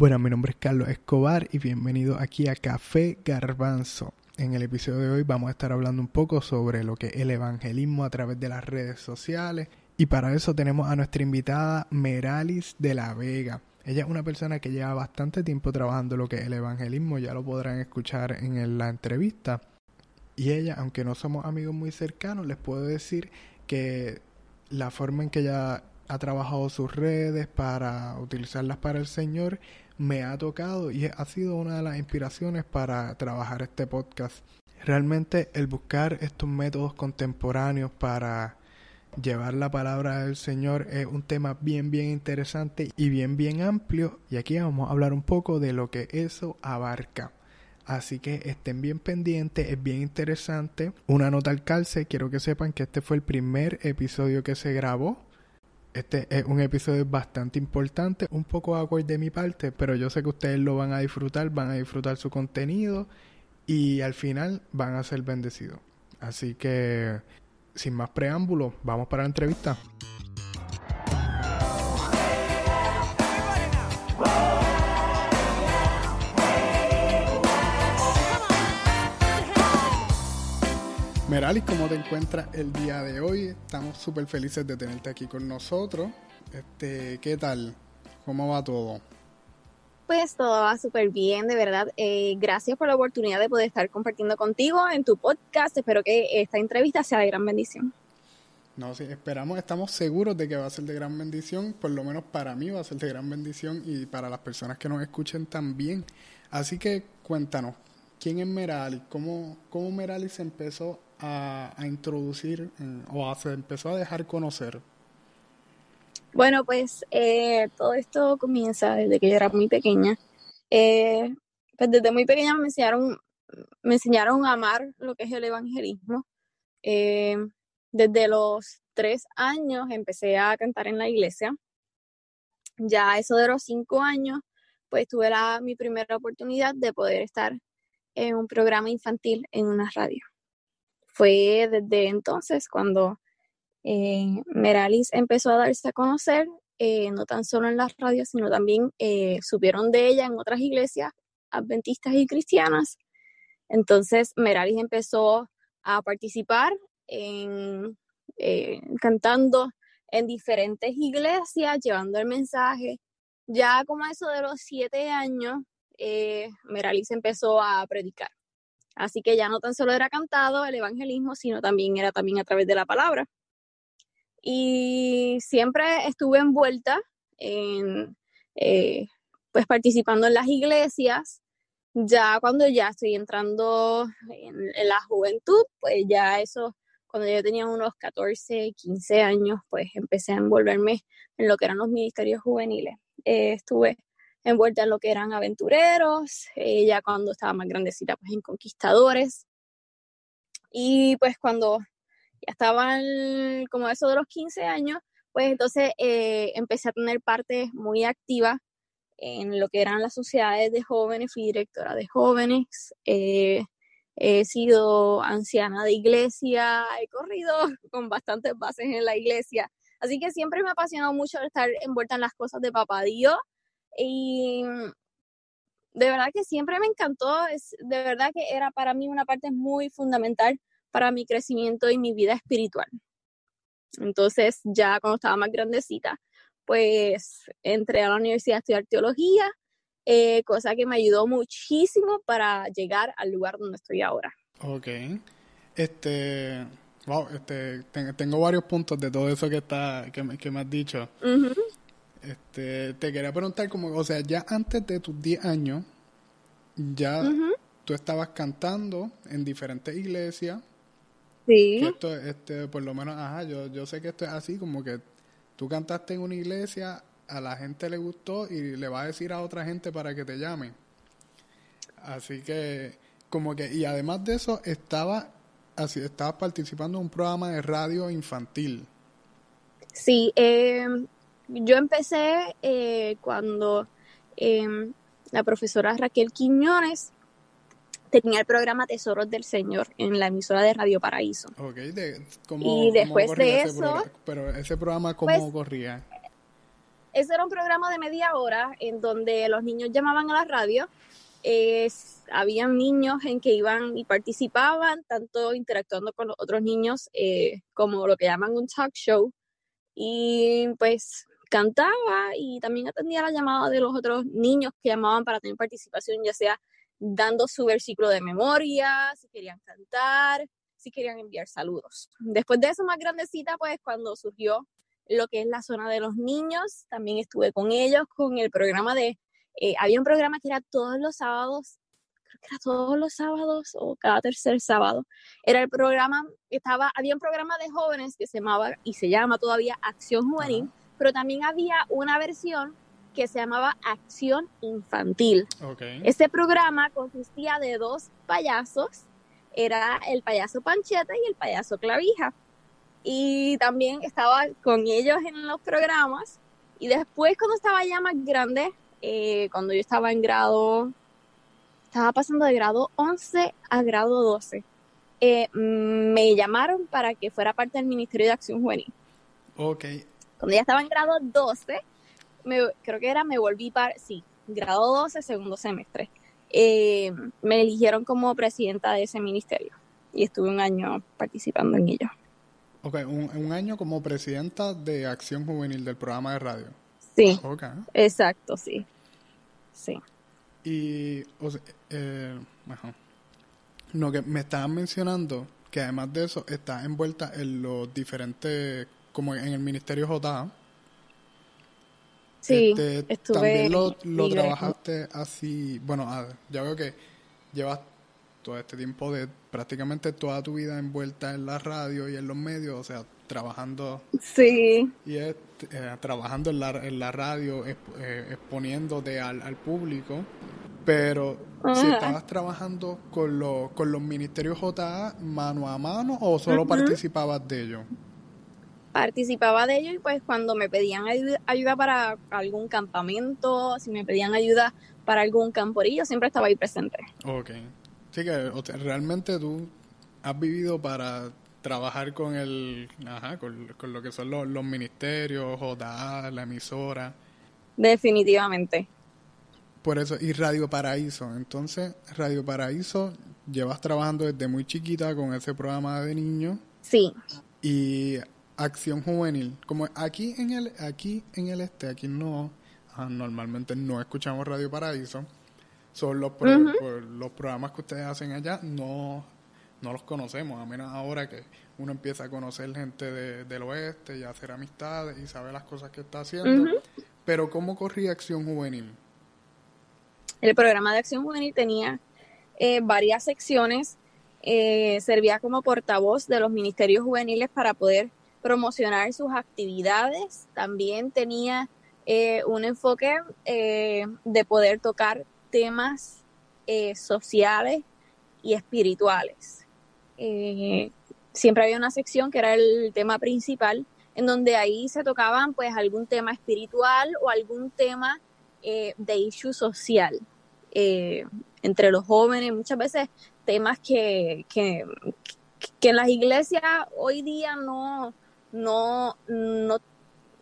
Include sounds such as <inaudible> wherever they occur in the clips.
Bueno, mi nombre es Carlos Escobar y bienvenido aquí a Café Garbanzo. En el episodio de hoy vamos a estar hablando un poco sobre lo que es el evangelismo a través de las redes sociales y para eso tenemos a nuestra invitada Meralis de la Vega. Ella es una persona que lleva bastante tiempo trabajando lo que es el evangelismo, ya lo podrán escuchar en la entrevista. Y ella, aunque no somos amigos muy cercanos, les puedo decir que la forma en que ella ha trabajado sus redes para utilizarlas para el Señor me ha tocado y ha sido una de las inspiraciones para trabajar este podcast. Realmente el buscar estos métodos contemporáneos para llevar la palabra del Señor es un tema bien bien interesante y bien bien amplio y aquí vamos a hablar un poco de lo que eso abarca. Así que estén bien pendientes, es bien interesante. Una nota al calce, quiero que sepan que este fue el primer episodio que se grabó. Este es un episodio bastante importante, un poco awkward de mi parte, pero yo sé que ustedes lo van a disfrutar, van a disfrutar su contenido y al final van a ser bendecidos. Así que, sin más preámbulos, vamos para la entrevista. Meralis, ¿cómo te encuentras el día de hoy? Estamos súper felices de tenerte aquí con nosotros. Este, ¿Qué tal? ¿Cómo va todo? Pues todo va súper bien, de verdad. Eh, gracias por la oportunidad de poder estar compartiendo contigo en tu podcast. Espero que esta entrevista sea de gran bendición. No, sí, esperamos, estamos seguros de que va a ser de gran bendición, por lo menos para mí va a ser de gran bendición y para las personas que nos escuchen también. Así que cuéntanos, ¿quién es Meralis? ¿Cómo, cómo Meralis empezó a, introducir o se empezó a dejar conocer? Bueno, pues eh, todo esto comienza desde que yo era muy pequeña. Eh, pues desde muy pequeña me enseñaron, me enseñaron a amar lo que es el evangelismo. Eh, desde los tres años empecé a cantar en la iglesia. Ya eso de los cinco años, pues tuve la, mi primera oportunidad de poder estar en un programa infantil en una radio fue desde entonces cuando eh, Meralis empezó a darse a conocer, eh, no tan solo en las radios, sino también eh, supieron de ella en otras iglesias adventistas y cristianas. Entonces Meralis empezó a participar en cantando en diferentes iglesias, llevando el mensaje. Ya como eso de los siete años, Meralis empezó a predicar. Así que ya no tan solo era cantado el evangelismo, sino también era también a través de la palabra. Y siempre estuve envuelta en, eh, pues participando en las iglesias. Ya cuando ya estoy entrando en, la juventud, pues ya eso, cuando yo tenía unos 14, 15 años, pues empecé a envolverme en lo que eran los ministerios juveniles. Eh, estuve envuelta en lo que eran aventureros, ella cuando estaba más grandecita, pues en conquistadores. Y pues cuando ya estaban como eso de los 15 años, pues entonces eh, empecé a tener parte muy activa en lo que eran las sociedades de jóvenes, fui directora de jóvenes, eh, he sido anciana de iglesia, he corrido <laughs> con bastantes bases en la iglesia, así que siempre me ha apasionado mucho estar envuelta en las cosas de papá Dios y de verdad que siempre me encantó, es, de verdad que era para mí una parte muy fundamental para mi crecimiento y mi vida espiritual. Entonces, ya cuando estaba más grandecita, pues entré a la universidad a estudiar teología, eh, cosa que me ayudó muchísimo para llegar al lugar donde estoy ahora. Ok. Este, wow, este, tengo varios puntos de todo eso que está, que, me has dicho. Este, te quería preguntar como, o sea, ya antes de tus 10 años, ya tú estabas cantando en diferentes iglesias. Sí. esto, este, por lo menos, ajá, yo, yo sé que esto es así, como que tú cantaste en una iglesia, a la gente le gustó y le va a decir a otra gente para que te llame. Así que, como que, y además de eso, estaba, así, estabas participando en un programa de radio infantil. Sí, eh, yo empecé eh, cuando em, la profesora Raquel Quiñones tenía el programa Tesoros del Señor en la emisora de Radio Paraíso. Okay, y después de eso... pero ese programa, ¿cómo pues, corría? ese era un programa de media hora en donde los niños llamaban a la radio. Es, habían niños en que iban y participaban, tanto interactuando con los otros niños eh, como lo que llaman un talk show. Y pues cantaba y también atendía la llamada de los otros niños que llamaban para tener participación, ya sea dando su versículo de memoria, si querían cantar, si querían enviar saludos. Después de eso, más grandecita, pues cuando surgió lo que es la zona de los niños, también estuve con ellos con el programa de, eh, había un programa que era todos los sábados, creo que era todos los sábados o cada tercer sábado, era el programa, estaba, había un programa de jóvenes que se llamaba y se llama todavía Acción Juvenil, pero también había una versión que se llamaba Acción Infantil. Este programa consistía de dos payasos, era el payaso Pancheta y el payaso Clavija. Y también estaba con ellos en los programas. Y después cuando estaba ya más grande, eh, cuando yo estaba en grado, estaba pasando de grado 11 a grado 12, eh, me llamaron para que fuera parte del Ministerio de Acción Juvenil. Ok. Cuando ya estaba en grado 12, creo que era, me volví para, sí, grado 12, segundo semestre. Eh, me eligieron como presidenta de ese ministerio y estuve un año participando en ello. Ok, un, año como presidenta de Acción Juvenil del programa de radio. Sí. Exacto, sí. Sí. Y, o eh, lo que me estaban mencionando, que además de eso, está envuelta en los diferentes, como en el Ministerio JA, Sí, este, También lo, trabajaste así, bueno, ya veo que llevas todo este tiempo de prácticamente toda tu vida envuelta en la radio y en los medios, o sea, trabajando. Sí. Y eh, trabajando en la, en la radio, eh, exponiéndote al, al público. Pero si estabas trabajando con, los con los ministerios JA mano a mano o solo participabas de ellos? Participaba de ello y pues cuando me pedían ayuda, para algún campamento, si me pedían ayuda para algún camporillo, siempre estaba ahí presente. Ok. Sí que realmente tú has vivido para trabajar con el, ajá, con, lo que son los, ministerios, JA, la emisora. Definitivamente. Por eso, y Radio Paraíso. Entonces, Radio Paraíso, llevas trabajando desde muy chiquita con ese programa de niños. Sí. Y acción juvenil. Como aquí en el, aquí en el este, aquí no, ah, normalmente no escuchamos Radio Paraíso. Son los, los programas que ustedes hacen allá, no, no los conocemos, a menos ahora que uno empieza a conocer gente del oeste y a hacer amistades y sabe las cosas que está haciendo. Pero ¿cómo corría Acción Juvenil? El programa de Acción Juvenil tenía eh, varias secciones, eh, servía como portavoz de los ministerios juveniles para poder promocionar sus actividades. También tenía eh, un enfoque eh, de poder tocar temas eh, sociales y espirituales. siempre había una sección que era el tema principal, en donde ahí se tocaban pues algún tema espiritual o algún tema de issue social entre los jóvenes, muchas veces temas que, que, que en las iglesias hoy día no, no, no,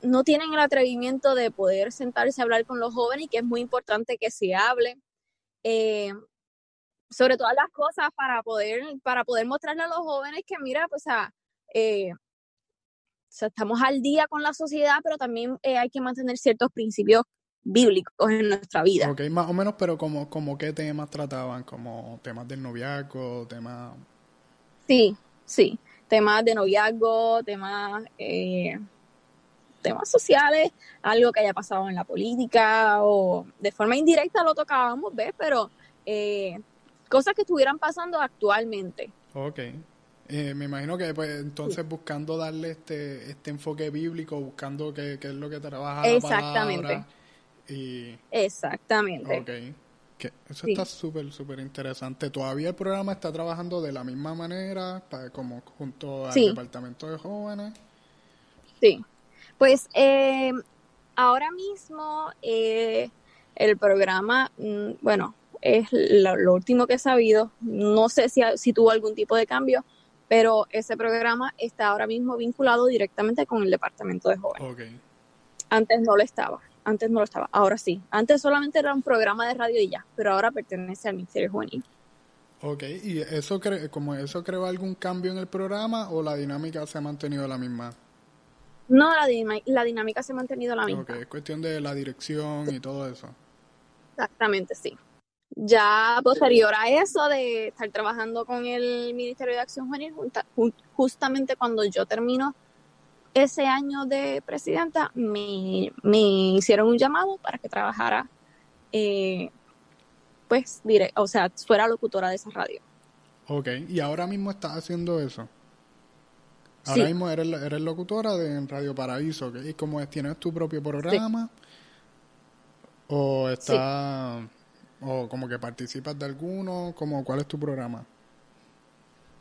no tienen el atrevimiento de poder sentarse a hablar con los jóvenes y que es muy importante que se hable eh, sobre todas las cosas para poder, para poder mostrarle a los jóvenes que mira, pues eh, estamos al día con la sociedad, pero también eh, hay que mantener ciertos principios bíblicos en nuestra vida. Ok, más o menos, pero como, como qué temas trataban, como temas del noviazgo, temas... Sí, sí temas de noviazgo, temas, eh, temas sociales, algo que haya pasado en la política o de forma indirecta lo tocábamos, ¿ves? Pero eh, cosas que estuvieran pasando actualmente. Ok. Eh, me imagino que pues entonces buscando darle este, este enfoque bíblico, buscando qué, es lo que trabaja Exactamente. y... Exactamente. Ok eso está súper, súper interesante. ¿Todavía el programa está trabajando de la misma manera, como junto al Departamento de Jóvenes? Sí. Pues eh, ahora mismo eh, el programa, mm, bueno, es lo, último que he sabido. No sé si, si tuvo algún tipo de cambio, pero ese programa está ahora mismo vinculado directamente con el Departamento de Jóvenes. Antes no lo estaba, antes no lo estaba, ahora sí. Antes solamente era un programa de radio y ya, pero ahora pertenece al Ministerio Juvenil. Ok, ¿y eso, cre como eso creó algún cambio en el programa o la dinámica se ha mantenido la misma? No, la, la dinámica se ha mantenido la misma. Ok, es cuestión de la dirección y todo eso. Exactamente, sí. Ya posterior a eso de estar trabajando con el Ministerio de Acción Juvenil, justamente cuando yo termino ese año de presidenta, me, hicieron un llamado para que trabajara, eh, pues, diré, o sea, fuera locutora de esa radio. Ok, y ahora mismo estás haciendo eso. Ahora mismo eres, eres locutora de Radio Paraíso, ¿y cómo es? ¿Tienes tu propio programa? ¿O está o como que participas de alguno? Como, ¿Cuál es tu programa?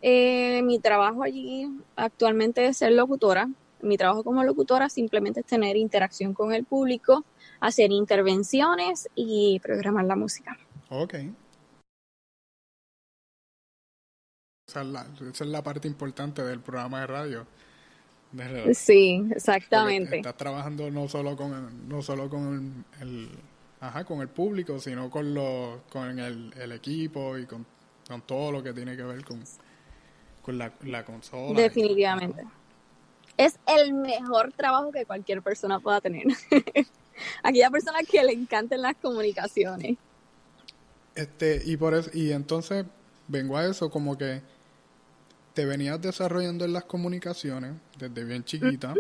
Eh, mi trabajo allí actualmente es ser locutora. Mi trabajo como locutora simplemente es tener interacción con el público, hacer intervenciones y programar la música. Ok. Esa es, la, esa es la parte importante del programa de radio. sí, exactamente. estás trabajando no solo con, no solo con el Ajá, con el público, sino con, los, con el, equipo y con, todo lo que tiene que ver con, con la, la consola. Definitivamente. Es el mejor trabajo que cualquier persona pueda tener. <laughs> Aquella persona que le encanten las comunicaciones. Este, y por eso, y entonces vengo a eso como que te venías desarrollando en las comunicaciones desde bien chiquita,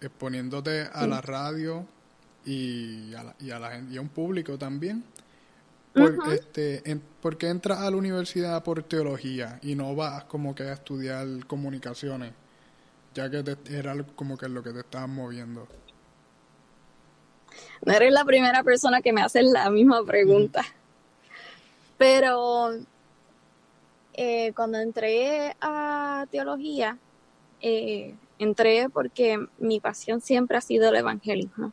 exponiéndote a la radio, y a, la, y a, la, y a un público también. Por, este, qué entras a la universidad por teología y no vas como que a estudiar comunicaciones? Ya que era como que lo que te estabas moviendo. No eres la primera persona que me hace la misma pregunta. Pero eh, cuando entré a teología, eh, entré porque mi pasión siempre ha sido el evangelismo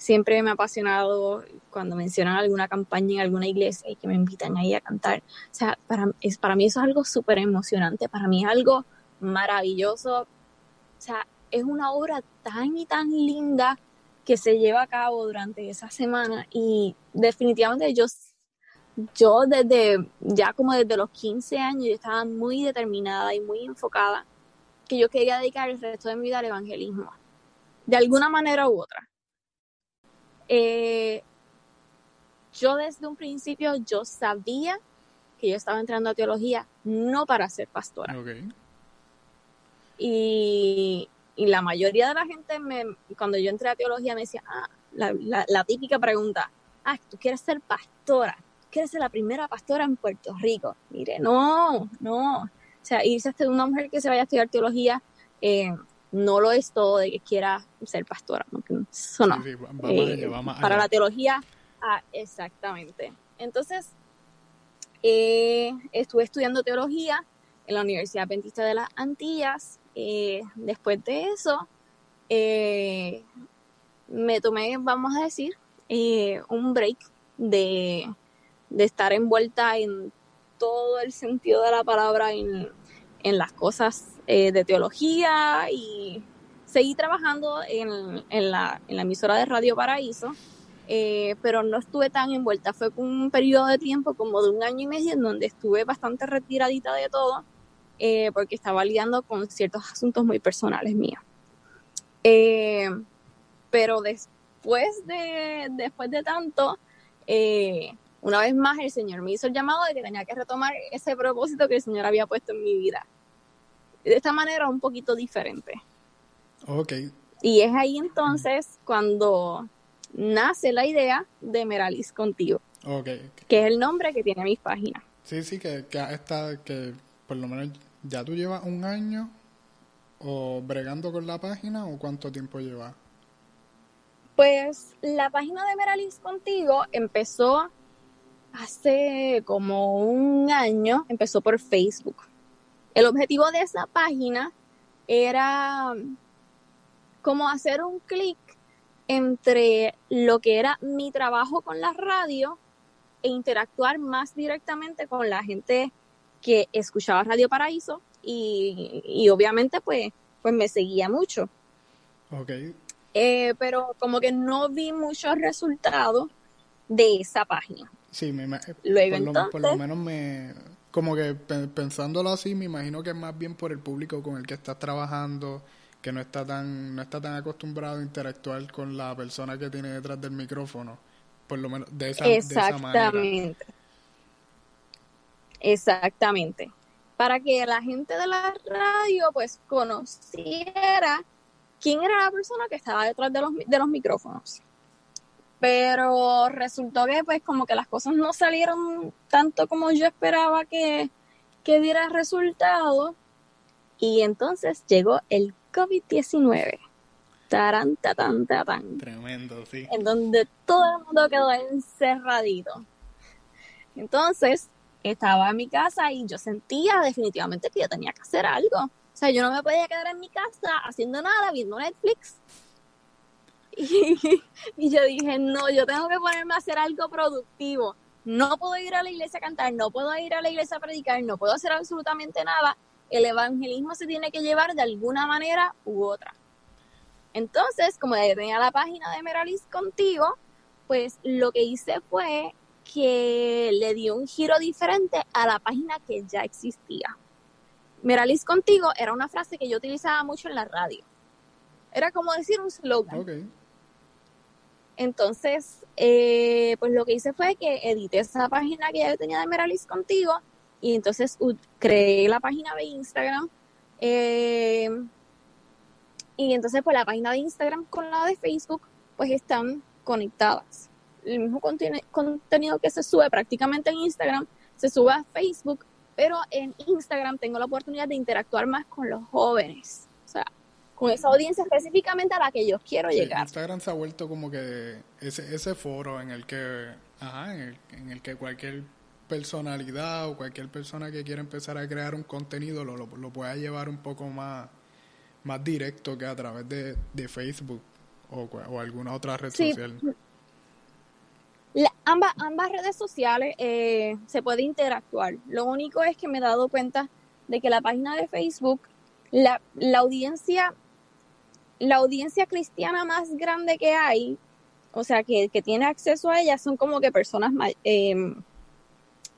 siempre me ha apasionado cuando mencionan alguna campaña en alguna iglesia y que me invitan ahí a cantar. O sea, para, es, para mí eso es algo súper emocionante, para mí es algo maravilloso. O sea, es una obra tan y tan linda que se lleva a cabo durante esa semana y definitivamente yo, yo desde, ya como desde los 15 años, yo estaba muy determinada y muy enfocada que yo quería dedicar el resto de mi vida al evangelismo, de alguna manera u otra. Eh, yo desde un principio yo sabía que yo estaba entrando a teología no para ser pastora. Y, la mayoría de la gente, me, cuando yo entré a teología, me decía, ah, la, típica pregunta, ah, tú quieres ser pastora, quieres ser la primera pastora en Puerto Rico. Mire, no, no. O sea, irse de una mujer que se vaya a estudiar teología eh, no lo es todo de que quiera ser pastora, eso no. Eh, para la teología, ah, exactamente. Entonces, eh, estuve estudiando teología en la Universidad Adventista de las Antillas. Eh, después de eso, me tomé, vamos a decir, un break de, de, estar envuelta en todo el sentido de la palabra en, en las cosas eh, de teología y seguí trabajando en, la, emisora de Radio Paraíso, eh, pero no estuve tan envuelta. Fue un periodo de tiempo como de un año y medio en donde estuve bastante retiradita de todo eh, porque estaba lidiando con ciertos asuntos muy personales míos. pero después de, después de tanto, una vez más el Señor me hizo el llamado de que tenía que retomar ese propósito que el Señor había puesto en mi vida de esta manera un poquito diferente. Ok. Y es ahí entonces cuando nace la idea de Meralis Contigo. Okay, Que es el nombre que tiene mis páginas. Sí, sí, que, que está, que por lo menos ya tú llevas un año o bregando con la página o cuánto tiempo llevas. Pues la página de Meralis Contigo empezó hace como un año, empezó por Facebook. El objetivo de esa página era como hacer un clic entre lo que era mi trabajo con la radio e interactuar más directamente con la gente que escuchaba Radio Paraíso y, obviamente pues, pues me seguía mucho. Ok. Eh, pero como que no vi muchos resultados de esa página. Sí, me, Luego, por, entonces, lo, por lo menos me... Como que pensándolo así, me imagino que es más bien por el público con el que estás trabajando, que no está tan no está tan acostumbrado a interactuar con la persona que tiene detrás del micrófono, por lo menos de esa, Exactamente. Exactamente. Para que la gente de la radio pues conociera quién era la persona que estaba detrás de los, de los micrófonos. Pero resultó que pues como que las cosas no salieron tanto como yo esperaba que, que diera resultado. Y entonces llegó el COVID-19. Tarán, tatán, tatán. Tremendo, sí. En donde todo el mundo quedó encerradito. Entonces, estaba en mi casa y yo sentía definitivamente que yo tenía que hacer algo. O sea, yo no me podía quedar en mi casa haciendo nada, viendo Netflix. <laughs> Y, yo dije, no, yo tengo que ponerme a hacer algo productivo. No puedo ir a la iglesia a cantar, no puedo ir a la iglesia a predicar, no puedo hacer absolutamente nada el evangelismo se tiene que llevar de alguna manera u otra. Entonces, como tenía la página de Meralis contigo, pues lo que hice fue que le di un giro diferente a la página que ya existía. Meralis contigo era una frase que yo utilizaba mucho en la radio. Era como decir un slogan. Entonces, eh, pues lo que hice fue que edité esa página que ya tenía de Meralis contigo y entonces creé la página de Instagram. Eh, y entonces pues la página de Instagram con la de Facebook pues están conectadas. El mismo contenido que se sube prácticamente en Instagram se sube a Facebook, pero en Instagram tengo la oportunidad de interactuar más con los jóvenes. O sea, con esa audiencia específicamente a la que yo quiero llegar. Instagram se ha vuelto como que ese, ese foro en el que, ajá, en el que cualquier personalidad o cualquier persona que quiera empezar a crear un contenido lo, lo, pueda llevar un poco más, más directo que a través de, Facebook o, o, alguna otra red social. Ambas, ambas redes sociales eh, se puede interactuar. Lo único es que me he dado cuenta de que la página de Facebook, la, la audiencia, la audiencia cristiana más grande que hay, o sea, que, que tiene acceso a ella, son como que personas eh,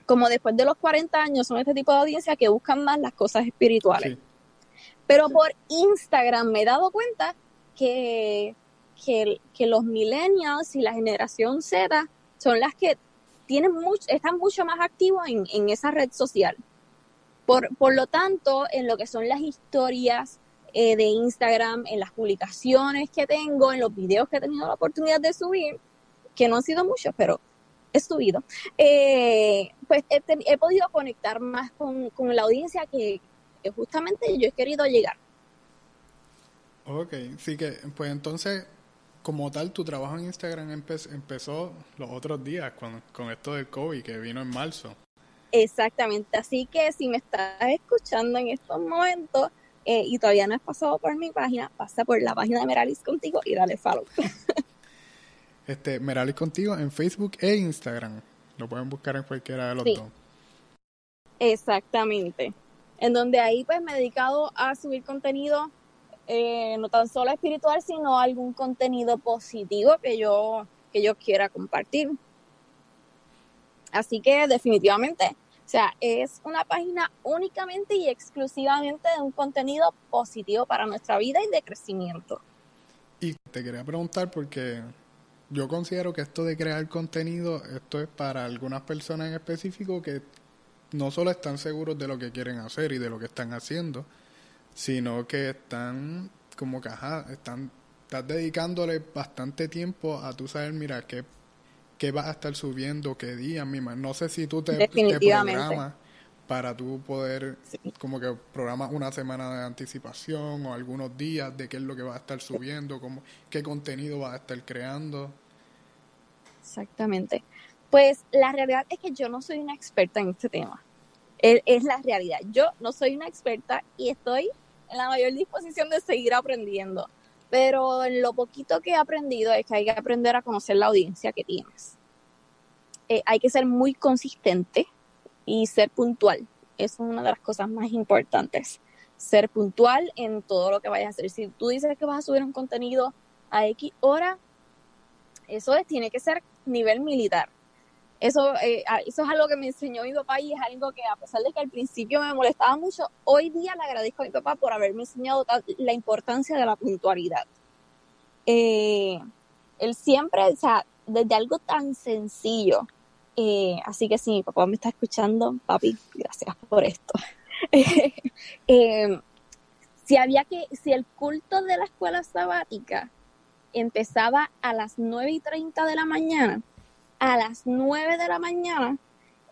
como después de los 40 años, son este tipo de audiencia que buscan más las cosas espirituales. Pero por Instagram me he dado cuenta que, que, los millennials y la generación Z son las que tienen mucho, están mucho más activos en, esa red social. Por, por, lo tanto, en lo que son las historias eh, de Instagram, en las publicaciones que tengo, en los videos que he tenido la oportunidad de subir, que no han sido muchos, pero he subido, eh, pues he, podido conectar más con, la audiencia que, justamente yo he querido llegar. Ok, sí que, pues entonces, como tal, tu trabajo en Instagram empezó los otros días con, con esto del COVID que vino en marzo. Exactamente, así que si me estás escuchando en estos momentos eh, y todavía no has pasado por mi página, pasa por la página de Meralis contigo y dale follow. <laughs> Este, Meralis Contigo en Facebook e Instagram. Lo pueden buscar en cualquiera de los dos. Exactamente. En donde ahí pues me he dedicado a subir contenido eh, no tan solo espiritual, sino algún contenido positivo que yo, que yo quiera compartir. Así que definitivamente, o sea, es una página únicamente y exclusivamente de un contenido positivo para nuestra vida y de crecimiento. Y te quería preguntar porque yo considero que esto de crear contenido, esto es para algunas personas en específico que no solo están seguros de lo que quieren hacer y de lo que están haciendo, sino que están como que, ajá, están, estás dedicándole bastante tiempo a tú saber, mira, qué, qué vas a estar subiendo, qué día, misma. No sé si tú te, te programas para tú poder, como que programas una semana de anticipación o algunos días de qué es lo que vas a estar subiendo, cómo, qué contenido vas a estar creando. Exactamente. Pues la realidad es que yo no soy una experta en este tema. Es, la realidad. Yo no soy una experta y estoy en la mayor disposición de seguir aprendiendo. Pero en lo poquito que he aprendido es que hay que aprender a conocer la audiencia que tienes. Eh, hay que ser muy consistente y ser puntual. Es una de las cosas más importantes. Ser puntual en todo lo que vayas a hacer. Si tú dices que vas a subir un contenido a X hora, eso es, tiene que ser nivel militar. Eso, eh, eso es algo que me enseñó mi papá y es algo que a pesar de que al principio me molestaba mucho, hoy día le agradezco a mi papá por haberme enseñado la importancia de la puntualidad. Eh, él siempre, o sea, desde algo tan sencillo, eh, así que si mi papá me está escuchando, papi, gracias por esto. <laughs> si había que, si el culto de la escuela sabática empezaba a las 9 y 30 de la mañana, a las 9 de la mañana,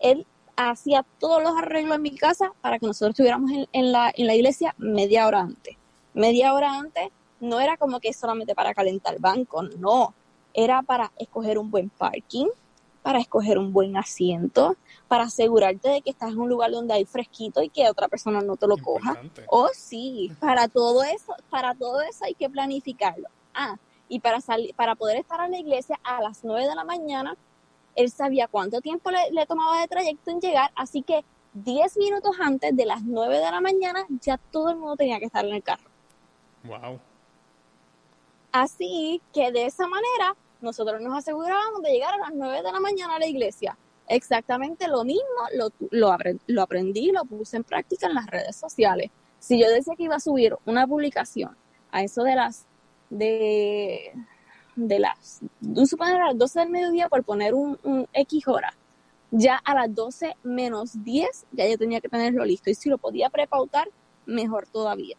él hacía todos los arreglos en mi casa para que nosotros estuviéramos en, la, en la iglesia media hora antes. Media hora antes no era como que solamente para calentar banco, no. Era para escoger un buen parking, para escoger un buen asiento, para asegurarte de que estás en un lugar donde hay fresquito y que otra persona no te lo coja. Oh, sí, para todo eso, para todo eso hay que planificarlo. Ah, y para salir, para poder estar en la iglesia a las 9 de la mañana, él sabía cuánto tiempo le, tomaba de trayecto en llegar, así que 10 minutos antes de las 9 de la mañana ya todo el mundo tenía que estar en el carro. Wow. Así que de esa manera nosotros nos asegurábamos de llegar a las 9 de la mañana a la iglesia. Exactamente lo mismo, lo, lo, lo aprendí, lo puse en práctica en las redes sociales. Si yo decía que iba a subir una publicación a eso de las de de las, suponer a las 12 del mediodía por poner un, X hora, ya a las 12 menos 10 ya yo tenía que tenerlo listo y si lo podía prepautar, mejor todavía.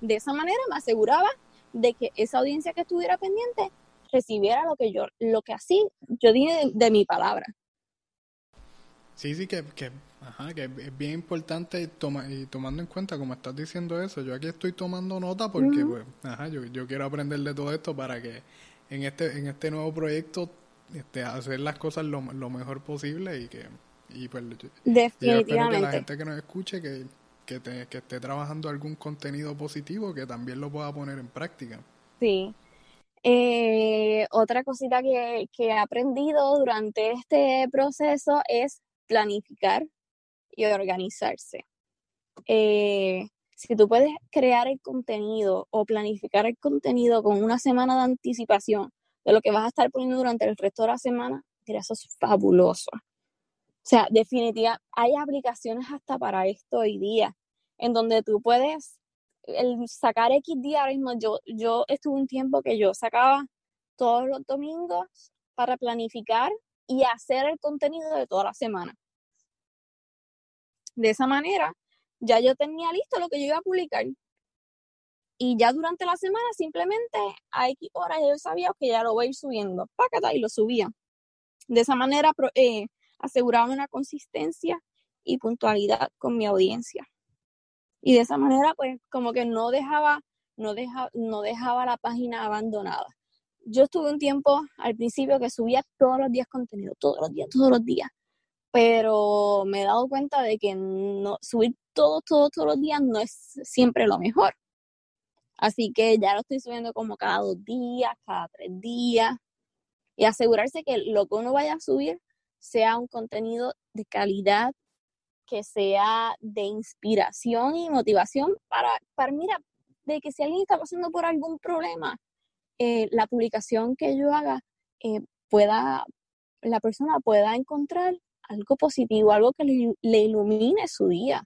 De esa manera me aseguraba de que esa audiencia que estuviera pendiente recibiera lo que yo, lo que así yo dije de, mi palabra. Sí, sí, que, que Ajá, que es bien importante toma, y tomando en cuenta, como estás diciendo eso, yo aquí estoy tomando nota porque, pues, ajá, yo, yo quiero aprender de todo esto para que en este, en este nuevo proyecto este, hacer las cosas lo, lo mejor posible y que, y pues, Definitivamente. espero que la gente que nos escuche, que, que, que esté trabajando algún contenido positivo, que también lo pueda poner en práctica. Sí. Eh, otra cosita que, que he aprendido durante este proceso es planificar y organizarse. Eh, si tú puedes crear el contenido o planificar el contenido con una semana de anticipación de lo que vas a estar poniendo durante el resto de la semana, mira, eso es fabuloso. O sea, definitivamente hay aplicaciones hasta para esto hoy día, en donde tú puedes el sacar X día, yo, yo estuve un tiempo que yo sacaba todos los domingos para planificar y hacer el contenido de toda la semana. De esa manera, ya yo tenía listo lo que yo iba a publicar. Y ya durante la semana, simplemente a X horas yo sabía que ya lo voy a ir subiendo. Pácata, y lo subía. De esa manera eh, aseguraba una consistencia y puntualidad con mi audiencia. Y de esa manera, pues, como que no dejaba, no dejaba, no dejaba la página abandonada. Yo estuve un tiempo al principio que subía todos los días contenido, todos los días, todos los días pero me he dado cuenta de que no, subir todo, todo, todos los días no es siempre lo mejor. Así que ya lo estoy subiendo como cada dos días, cada tres días, y asegurarse que lo que uno vaya a subir sea un contenido de calidad, que sea de inspiración y motivación para, para mira, de que si alguien está pasando por algún problema, eh, la publicación que yo haga eh, pueda, la persona pueda encontrar algo positivo, algo que le, ilumine su día.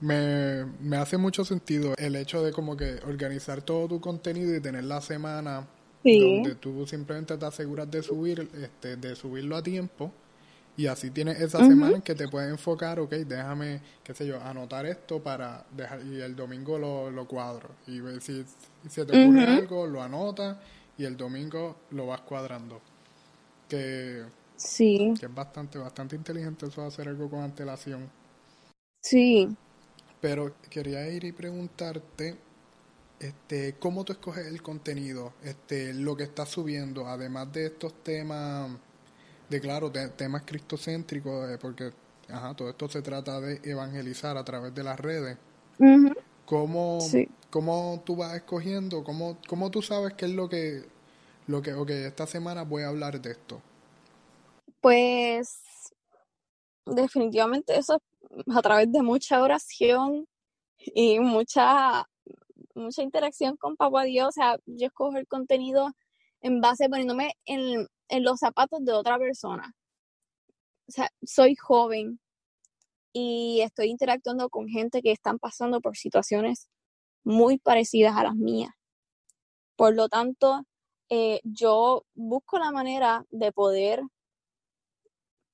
Me, me, hace mucho sentido el hecho de como que organizar todo tu contenido y tener la semana donde tú simplemente te aseguras de subir, este, de subirlo a tiempo y así tienes esa semana en que te puedes enfocar, ok, déjame, qué sé yo, anotar esto para dejar, y el domingo lo, lo cuadro. Y si, si se te ocurre algo, lo anotas y el domingo lo vas cuadrando. Que Sí. Que es bastante, bastante inteligente eso de hacer algo con antelación. Sí. Pero quería ir y preguntarte, este, ¿cómo tú escoges el contenido? Este, lo que estás subiendo, además de estos temas, de claro, temas cristocéntricos, eh, porque ajá, todo esto se trata de evangelizar a través de las redes. ¿Cómo, ¿Cómo tú vas escogiendo? ¿Cómo, ¿Cómo tú sabes qué es lo que, lo que, ok, esta semana voy a hablar de esto? Pues definitivamente eso a través de mucha oración y mucha mucha interacción con Papá Dios, o sea, yo escojo el contenido en base poniéndome en, en los zapatos de otra persona. O sea, soy joven y estoy interactuando con gente que están pasando por situaciones muy parecidas a las mías. Por lo tanto, eh, yo busco la manera de poder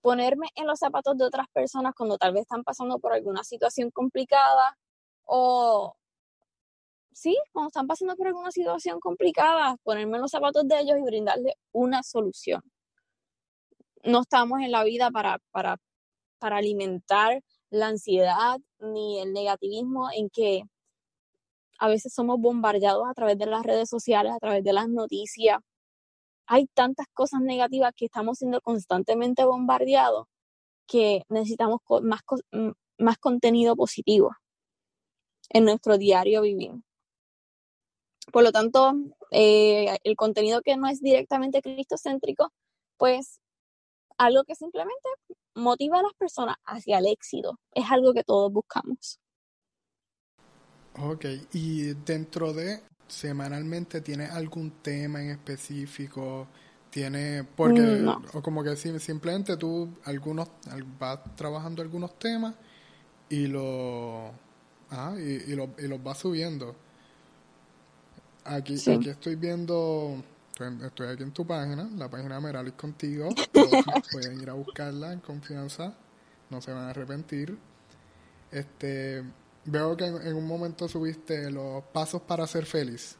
ponerme en los zapatos de otras personas cuando tal vez están pasando por alguna situación complicada o sí, cuando están pasando por alguna situación complicada, ponerme en los zapatos de ellos y brindarles una solución. No estamos en la vida para, para, para alimentar la ansiedad ni el negativismo en que a veces somos bombardeados a través de las redes sociales, a través de las noticias. Hay tantas cosas negativas que estamos siendo constantemente bombardeados que necesitamos más, más contenido positivo en nuestro diario vivir. Por lo tanto, eh, el contenido que no es directamente cristocéntrico, pues algo que simplemente motiva a las personas hacia el éxito. Es algo que todos buscamos. Ok, y dentro de semanalmente, ¿tiene algún tema en específico? ¿Tiene, porque, o como que simplemente tú algunos, vas trabajando algunos temas y, lo, ah, y, lo, y los vas subiendo? Aquí, aquí estoy viendo, estoy aquí en tu página, la página de Meralis Contigo. <laughs> pueden ir a buscarla en confianza, no se van a arrepentir. Este, Veo que en, un momento subiste los pasos para ser feliz.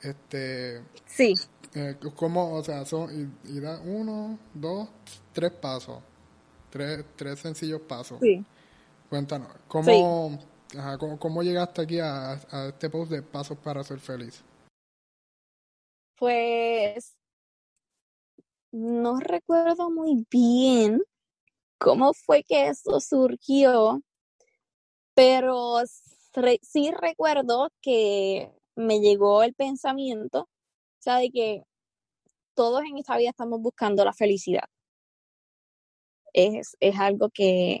Este. Sí. Eh, ¿Cómo, o sea, son, y, da uno, dos, tres pasos. Tres, tres sencillos pasos. Sí. Cuéntanos, ¿cómo, cómo, llegaste aquí a, a este post de pasos para ser feliz? Pues no recuerdo muy bien cómo fue que eso surgió, pero sí recuerdo que me llegó el pensamiento, o sea, de que todos en esta vida estamos buscando la felicidad. Es, algo que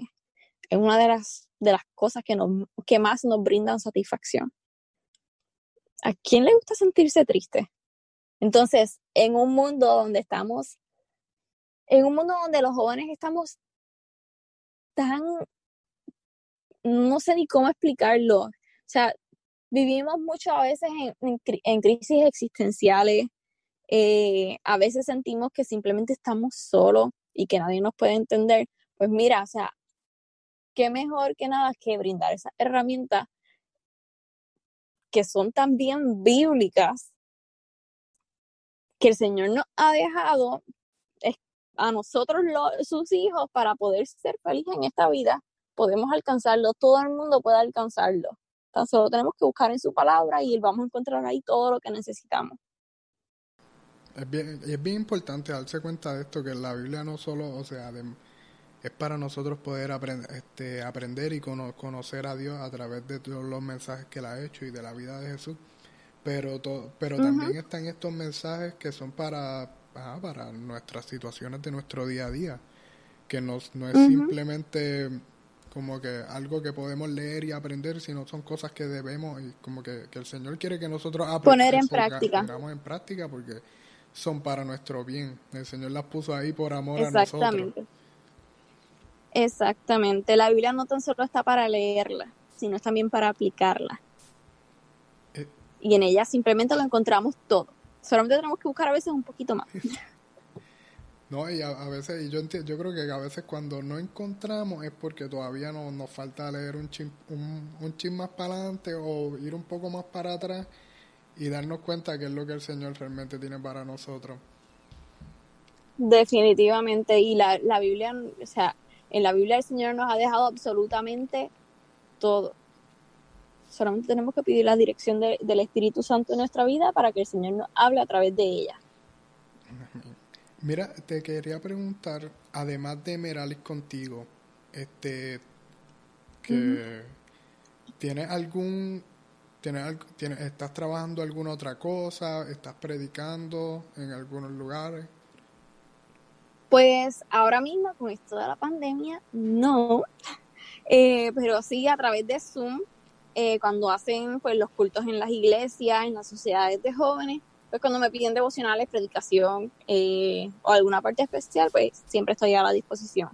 es una de las, de las cosas que, nos, que más nos brindan satisfacción. ¿A quién le gusta sentirse triste? Entonces, en un mundo donde estamos, en un mundo donde los jóvenes estamos tan no sé ni cómo explicarlo. O sea, vivimos mucho a veces en, crisis existenciales, eh, a veces sentimos que simplemente estamos solos y que nadie nos puede entender. Pues mira, o sea, qué mejor que nada que brindar esas herramientas que son también bíblicas, que el Señor nos ha dejado a nosotros sus hijos para poder ser felices en esta vida podemos alcanzarlo, todo el mundo puede alcanzarlo. Tan solo tenemos que buscar en su palabra y vamos a encontrar ahí todo lo que necesitamos. Es bien, es bien importante darse cuenta de esto, que la Biblia no solo, o sea, es para nosotros poder aprender, este, aprender y conocer a Dios a través de todos los mensajes que Él ha hecho y de la vida de Jesús, pero, pero también están estos mensajes que son para, para nuestras situaciones de nuestro día a día, que no, no es simplemente como que algo que podemos leer y aprender, sino son cosas que debemos y como que, el Señor quiere que nosotros poner en práctica. Pongamos en práctica porque son para nuestro bien. El Señor las puso ahí por amor a nosotros. Exactamente. La Biblia no tan solo está para leerla, sino también para aplicarla. Eh. y en ella simplemente lo encontramos todo. Solamente tenemos que buscar a veces un poquito más. <laughs> No, y a, veces, y yo, yo creo que a veces cuando no encontramos es porque todavía no, nos falta leer un chin, un, un más para adelante o ir un poco más para atrás y darnos cuenta que es lo que el Señor realmente tiene para nosotros. Definitivamente, y la, la Biblia, o sea, en la Biblia el Señor nos ha dejado absolutamente todo. Solamente tenemos que pedir la dirección del Espíritu Santo en nuestra vida para que el Señor nos hable a través de ella. Mira, te quería preguntar, además de Meralis contigo, este, que ¿tienes algún, tienes, tienes, estás trabajando alguna otra cosa, estás predicando en algunos lugares? Pues ahora mismo con esto de la pandemia, no, <laughs> eh, pero sí a través de Zoom eh, cuando hacen pues los cultos en las iglesias, en las sociedades de jóvenes, pues cuando me piden devocionales, predicación eh, o alguna parte especial, pues siempre estoy a la disposición.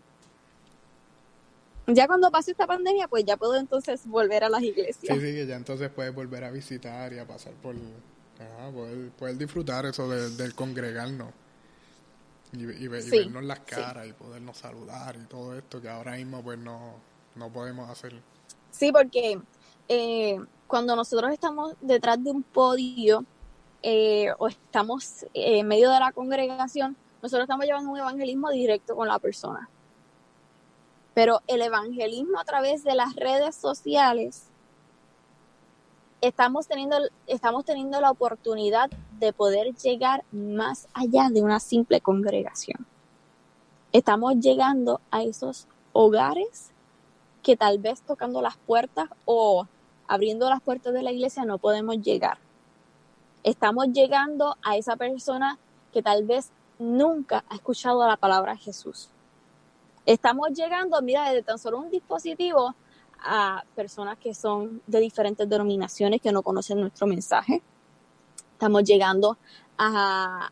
Ya cuando pase esta pandemia, pues ya puedo entonces volver a las iglesias. Sí, sí, que ya entonces puedes volver a visitar y a pasar por, poder, disfrutar eso del congregarnos y, vernos las caras y podernos saludar y todo esto que ahora mismo pues no, no podemos hacer. Sí, porque eh, cuando nosotros estamos detrás de un podio eh, o estamos en medio de la congregación, nosotros estamos llevando un evangelismo directo con la persona. Pero el evangelismo a través de las redes sociales, estamos teniendo, estamos teniendo la oportunidad de poder llegar más allá de una simple congregación. Estamos llegando a esos hogares que tal vez tocando las puertas o abriendo las puertas de la iglesia no podemos llegar. Estamos llegando a esa persona que tal vez nunca ha escuchado la palabra Jesús. Estamos llegando, mira, desde tan solo un dispositivo a personas que son de diferentes denominaciones que no conocen nuestro mensaje. Estamos llegando a,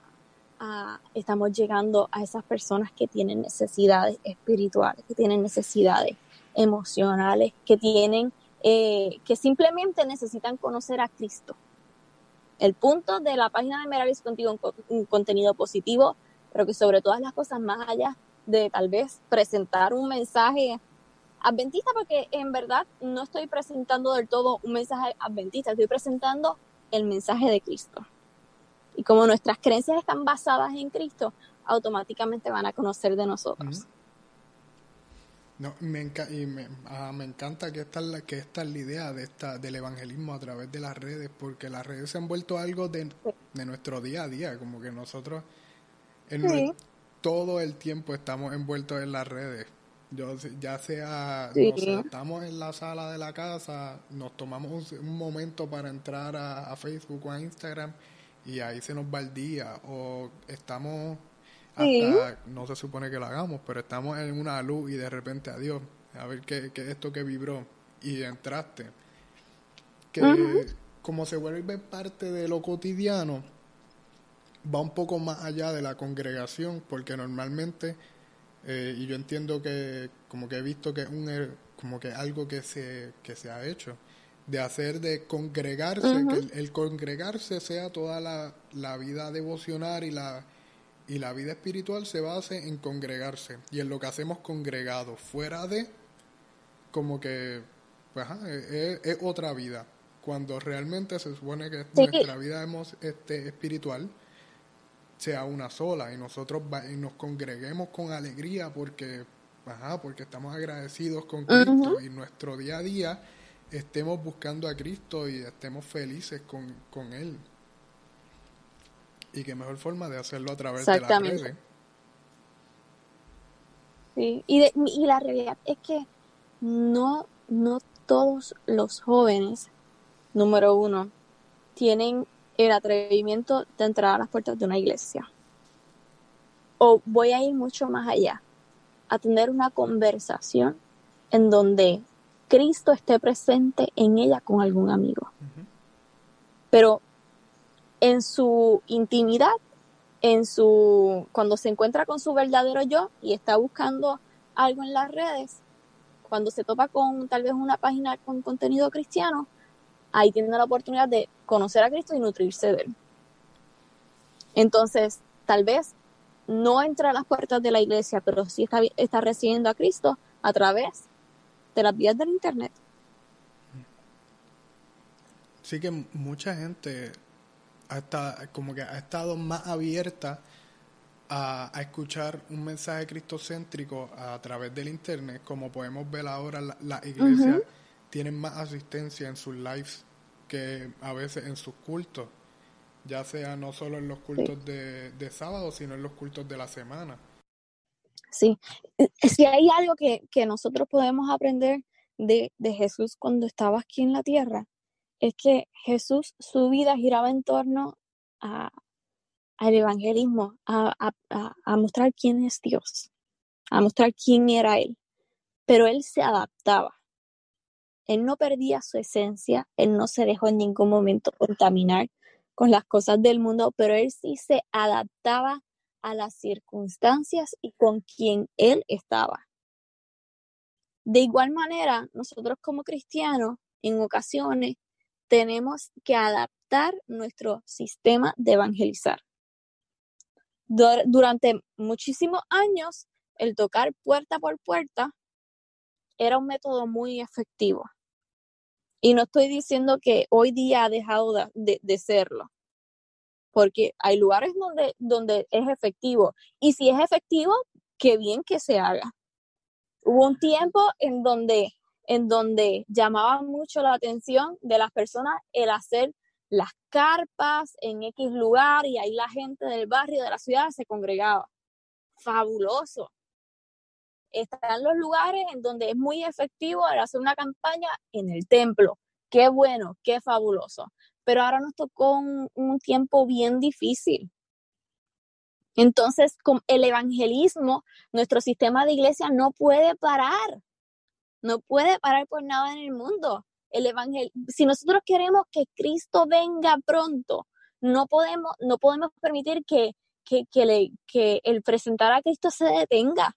a, estamos llegando a esas personas que tienen necesidades espirituales, que tienen necesidades emocionales, que tienen eh, que simplemente necesitan conocer a Cristo. El punto de la página de Meravis contigo un, contenido positivo, pero que sobre todas las cosas, más allá de tal vez presentar un mensaje adventista, porque en verdad no estoy presentando del todo un mensaje adventista, estoy presentando el mensaje de Cristo. Y como nuestras creencias están basadas en Cristo, automáticamente van a conocer de nosotros. No, me, y me, me, encanta que esta, la, que esta es la idea de esta, del evangelismo a través de las redes, porque las redes se han vuelto algo de, nuestro día a día, como que nosotros en todo el tiempo estamos envueltos en las redes. Yo, ya sea, estamos en la sala de la casa, nos tomamos un, momento para entrar a, a Facebook o a Instagram y ahí se nos va el día, o estamos hasta no se supone que lo hagamos, pero estamos en una luz y de repente adiós, a ver qué, es esto que vibró y entraste. Que como se vuelve parte de lo cotidiano, va un poco más allá de la congregación, porque normalmente, eh, y yo entiendo que como que he visto que es un, er, como que algo que se, que se ha hecho, de hacer de congregarse, que el, congregarse sea toda la, la vida devocional y la y la vida espiritual se basa en congregarse y en lo que hacemos congregado, fuera de como que pues, es, otra vida. Cuando realmente se supone que nuestra vida hemos, este, espiritual sea una sola y nosotros nos congreguemos con alegría porque, ajá, porque estamos agradecidos con Cristo y nuestro día a día estemos buscando a Cristo y estemos felices con, con Él. Y qué mejor forma de hacerlo a través de la redes. Sí, y, y la realidad es que no, no todos los jóvenes, número uno, tienen el atrevimiento de entrar a las puertas de una iglesia. O voy a ir mucho más allá, a tener una conversación en donde Cristo esté presente en ella con algún amigo. Pero en su intimidad, en su cuando se encuentra con su verdadero yo y está buscando algo en las redes, cuando se topa con tal vez una página con contenido cristiano, ahí tiene la oportunidad de conocer a Cristo y nutrirse de él. Entonces, tal vez no entra a las puertas de la iglesia, pero sí está, está recibiendo a Cristo a través de las vías del Internet. Sí que mucha gente ha como que ha estado más abierta a, escuchar un mensaje cristocéntrico a través del internet, como podemos ver ahora las la iglesias tienen más asistencia en sus lives que a veces en sus cultos, ya sea no solo en los cultos de, sábado, sino en los cultos de la semana. Sí, eh, si hay algo que, nosotros podemos aprender de, de Jesús cuando estaba aquí en la tierra, es que Jesús, su vida giraba en torno a, al evangelismo, a, a, mostrar quién es Dios, a mostrar quién era Él. Pero Él se adaptaba. Él no perdía su esencia, él no se dejó en ningún momento contaminar con las cosas del mundo, pero él sí se adaptaba a las circunstancias y con quien él estaba. De igual manera, nosotros como cristianos, en ocasiones, tenemos que adaptar nuestro sistema de evangelizar. Durante muchísimos años, el tocar puerta por puerta era un método muy efectivo. Y no estoy diciendo que hoy día ha dejado de, serlo, porque hay lugares donde, donde es efectivo. Y si es efectivo, qué bien que se haga. Hubo un tiempo en donde, en donde llamaba mucho la atención de las personas el hacer las carpas en X lugar y ahí la gente del barrio, de la ciudad se congregaba. Fabuloso. Están los lugares en donde es muy efectivo hacer una campaña en el templo. Qué bueno, qué fabuloso. Pero ahora nos tocó un, un tiempo bien difícil. Entonces, con el evangelismo, nuestro sistema de iglesia no puede parar. No puede parar por nada en el mundo. El evangel si nosotros queremos que Cristo venga pronto, no podemos, no podemos permitir que, que, que el presentar a Cristo se detenga.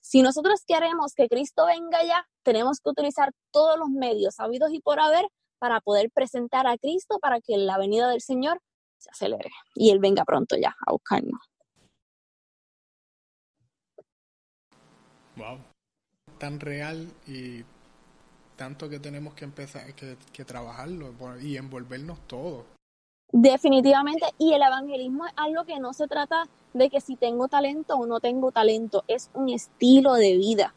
Si nosotros queremos que Cristo venga ya, tenemos que utilizar todos los medios habidos y por haber para poder presentar a Cristo para que la venida del Señor se acelere y Él venga pronto ya a buscarnos. Wow, tan real y tanto que tenemos que empezar, que, que trabajarlo y envolvernos todos. Definitivamente, y el evangelismo es algo que no se trata de que si tengo talento o no tengo talento, es un estilo de vida.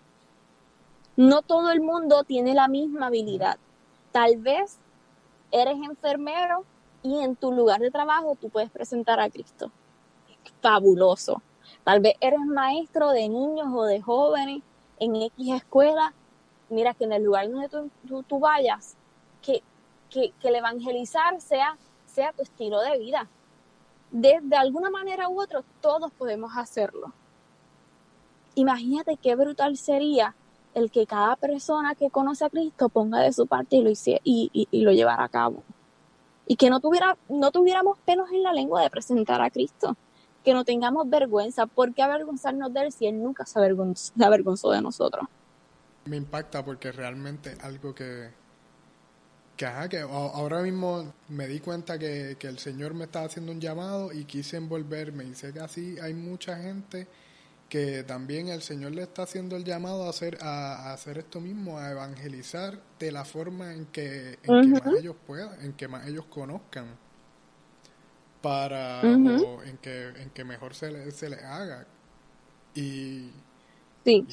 No todo el mundo tiene la misma habilidad. Tal vez eres enfermero y en tu lugar de trabajo tú puedes presentar a Cristo. Fabuloso. Tal vez eres maestro de niños o de jóvenes en X escuela. Mira que en el lugar donde tú, vayas, que, que, que el evangelizar sea sea tu estilo de vida. De, alguna manera u otra, todos podemos hacerlo. Imagínate qué brutal sería el que cada persona que conoce a Cristo ponga de su parte y lo, y, y, lo llevara a cabo. Y que no, tuviera, no tuviéramos pelos en la lengua de presentar a Cristo. Que no tengamos vergüenza. ¿Por qué avergonzarnos de Él si Él nunca se avergonzó, se avergonzó de nosotros? Me impacta porque realmente algo que, que, que ahora mismo me di cuenta que, el Señor me estaba haciendo un llamado y quise envolverme. Y sé que así hay mucha gente que también el Señor le está haciendo el llamado a hacer, a, hacer esto mismo, a evangelizar de la forma en que, en que más ellos puedan, en que más ellos conozcan, para en, que, en que mejor se les se le haga. Y, sí.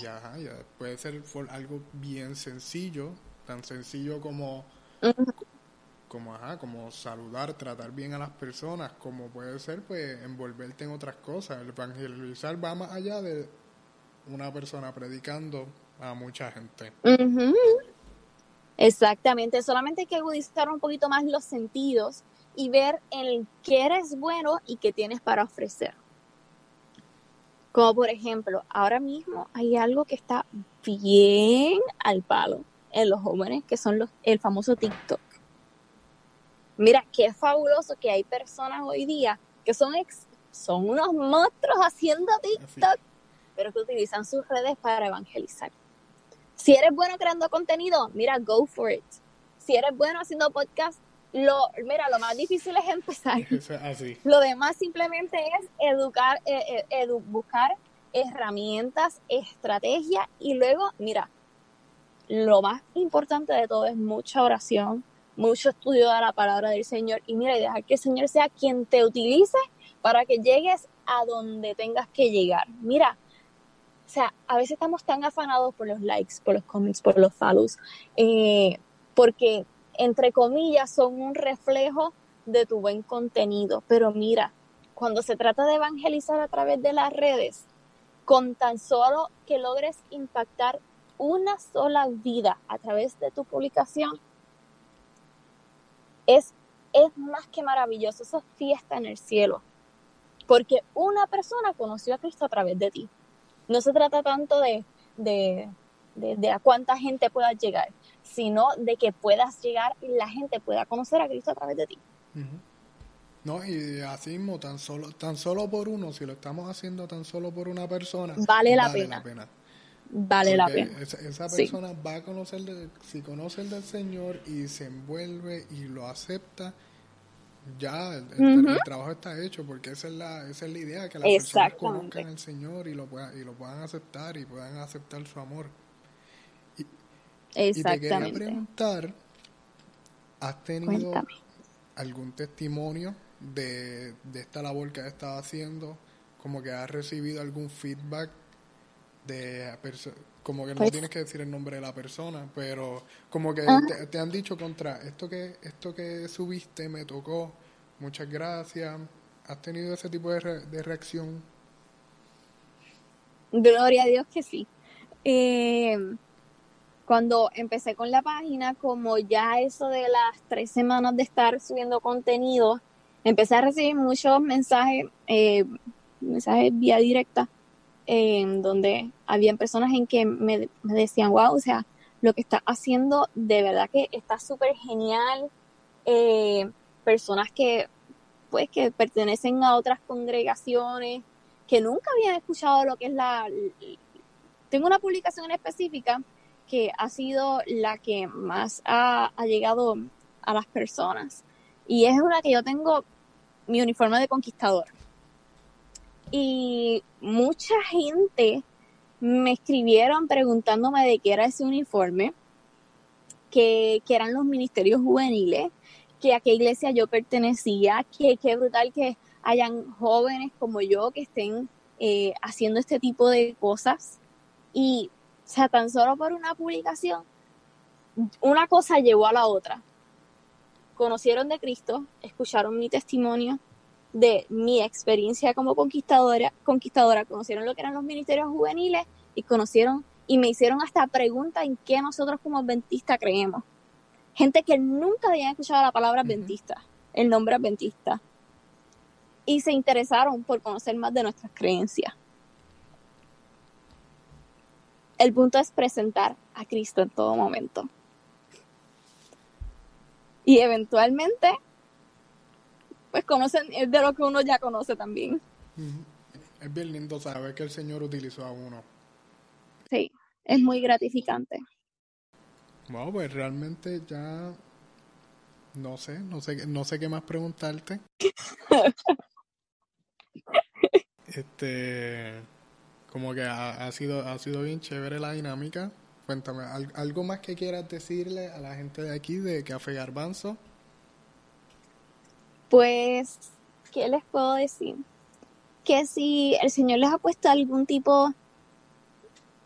puede ser algo bien sencillo, tan sencillo como como, ajá, como saludar, tratar bien a las personas, como puede ser, pues, envolverte en otras cosas. El evangelizar va más allá de una persona predicando a mucha gente. Exactamente, solamente hay que agudizar un poquito más los sentidos y ver en qué eres bueno y qué tienes para ofrecer. Como por ejemplo, ahora mismo hay algo que está bien al palo en los jóvenes, que son los, el famoso TikTok. Mira, qué fabuloso que hay personas hoy día que son, son unos monstruos haciendo TikTok, pero que utilizan sus redes para evangelizar. Si eres bueno creando contenido, mira, go for it. Si eres bueno haciendo podcast, lo, mira, lo más difícil es empezar. <laughs> Lo demás simplemente es educar, eh, eh, buscar herramientas, estrategias y luego, mira, lo más importante de todo es mucha oración, mucho estudio de la palabra del Señor y mira, y dejar que el Señor sea quien te utilice para que llegues a donde tengas que llegar. Mira, sea, a veces estamos tan afanados por los likes, por los comments, por los follows, eh, porque entre comillas son un reflejo de tu buen contenido. Pero mira, cuando se trata de evangelizar a través de las redes, con tan solo que logres impactar una sola vida a través de tu publicación, es, es más que maravilloso, eso es fiesta en el cielo, porque una persona conoció a Cristo a través de ti. No se trata tanto de, de, de, a cuánta gente puedas llegar, sino de que puedas llegar y la gente pueda conocer a Cristo a través de ti. No, y así mismo, tan solo, tan solo por uno, si lo estamos haciendo tan solo por una persona, vale la pena. Vale la pena. Esa, persona va a conocer, si conoce el del Señor y se envuelve y lo acepta, ya el, trabajo está hecho, porque esa es la, esa es la idea, que las personas conozcan al Señor y lo, puedan, y lo puedan aceptar y puedan aceptar su amor. Y, Exactamente. te quería preguntar, ¿has tenido algún testimonio de, de esta labor que has estado haciendo? Como que has recibido algún feedback de como que no pues tienes que decir el nombre de la persona, pero como que te, han dicho contra esto que esto que subiste me tocó, muchas gracias. ¿Has tenido ese tipo de, de reacción? Gloria a Dios que sí. Eh, cuando empecé con la página, como ya eso de las tres semanas de estar subiendo contenido, empecé a recibir muchos mensajes, eh, mensajes vía directa en donde habían personas en que me, decían, wow, o sea, lo que está haciendo de verdad que está súper genial. Eh, personas que, pues, que pertenecen a otras congregaciones, que nunca habían escuchado lo que es la... Tengo una publicación específica que ha sido la que más ha llegado a las personas. Y es una que yo tengo mi uniforme de conquistador. Y mucha gente me escribieron preguntándome de qué era ese uniforme, que, eran los ministerios juveniles, que a qué iglesia yo pertenecía, que qué brutal que hayan jóvenes como yo que estén eh, haciendo este tipo de cosas. Y, o sea, tan solo por una publicación, una cosa llevó a la otra. Conocieron de Cristo, escucharon mi testimonio, de mi experiencia como conquistadora, conquistadora, conocieron lo que eran los ministerios juveniles y conocieron y me hicieron hasta preguntas en qué nosotros como adventistas creemos. Gente que nunca habían escuchado la palabra adventista, el nombre adventista. Y se interesaron por conocer más de nuestras creencias. El punto es presentar a Cristo en todo momento. Y eventualmente pues conocen es de lo que uno ya conoce también. Es bien lindo saber que el Señor utilizó a uno. Sí, es muy gratificante. Bueno, pues realmente ya no sé, no sé, no sé qué más preguntarte. <laughs> este, como que ha, sido, ha sido bien chévere la dinámica. Cuéntame, ¿algo más que quieras decirle a la gente de aquí de Café Garbanzo? Pues, ¿qué les puedo decir? Que si el Señor les ha puesto algún tipo,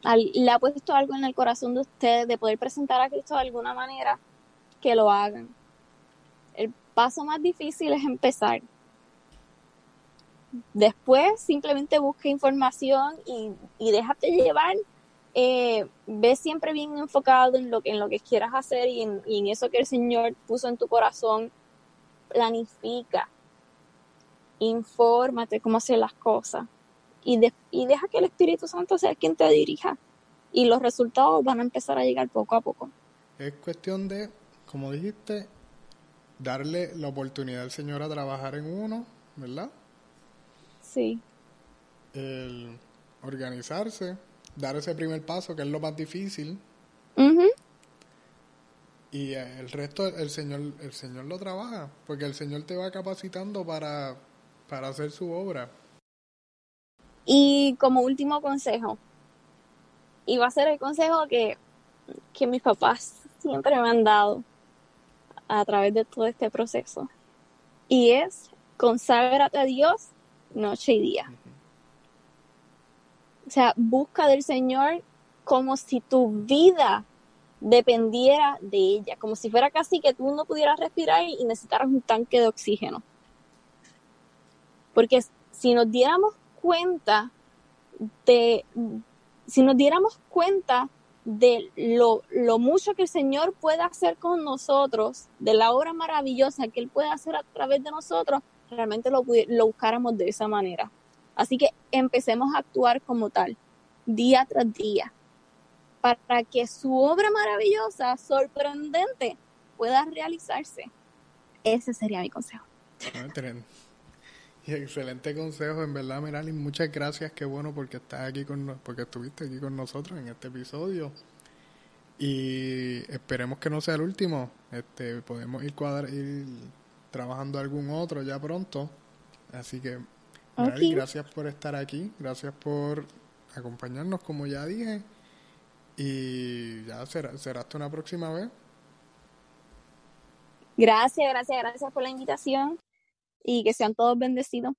le ha puesto algo en el corazón de ustedes de poder presentar a Cristo de alguna manera, que lo hagan. El paso más difícil es empezar. Después simplemente busca información y, y déjate llevar. Eh, ve siempre bien enfocado en lo que, en lo que quieras hacer y en, y en eso que el Señor puso en tu corazón planifica, infórmate cómo hacer las cosas y, y deja que el Espíritu Santo sea quien te dirija y los resultados van a empezar a llegar poco a poco. Es cuestión de, como dijiste, darle la oportunidad al Señor a trabajar en uno, ¿verdad? Sí. El organizarse, dar ese primer paso, que es lo más difícil. Y el resto el Señor, el Señor lo trabaja, porque el Señor te va capacitando para, para hacer su obra. Y como último consejo, y va a ser el consejo que, que mis papás siempre me han dado a través de todo este proceso, y es conságrate a Dios noche y día. O sea, busca del Señor como si tu vida dependiera de ella, como si fuera casi que tú no pudieras respirar y necesitaras un tanque de oxígeno. Porque si nos diéramos cuenta de, si nos diéramos cuenta de lo, lo, mucho que el Señor puede hacer con nosotros, de la obra maravillosa que Él puede hacer a través de nosotros, realmente lo, lo buscáramos de esa manera. Así que empecemos a actuar como tal, día tras día, para que su obra maravillosa, sorprendente, pueda realizarse. Ese sería mi consejo. Y excelente consejo, en verdad, Merali. Muchas gracias, qué bueno porque estás aquí con porque estuviste aquí con nosotros en este episodio. Y esperemos que no sea el último. Este, podemos ir cuadrar, ir trabajando algún otro ya pronto. Así que, Merali, gracias por estar aquí, gracias por acompañarnos, como ya dije. Y ya será, será hasta una próxima vez. Gracias, gracias, gracias por la invitación y que sean todos bendecidos.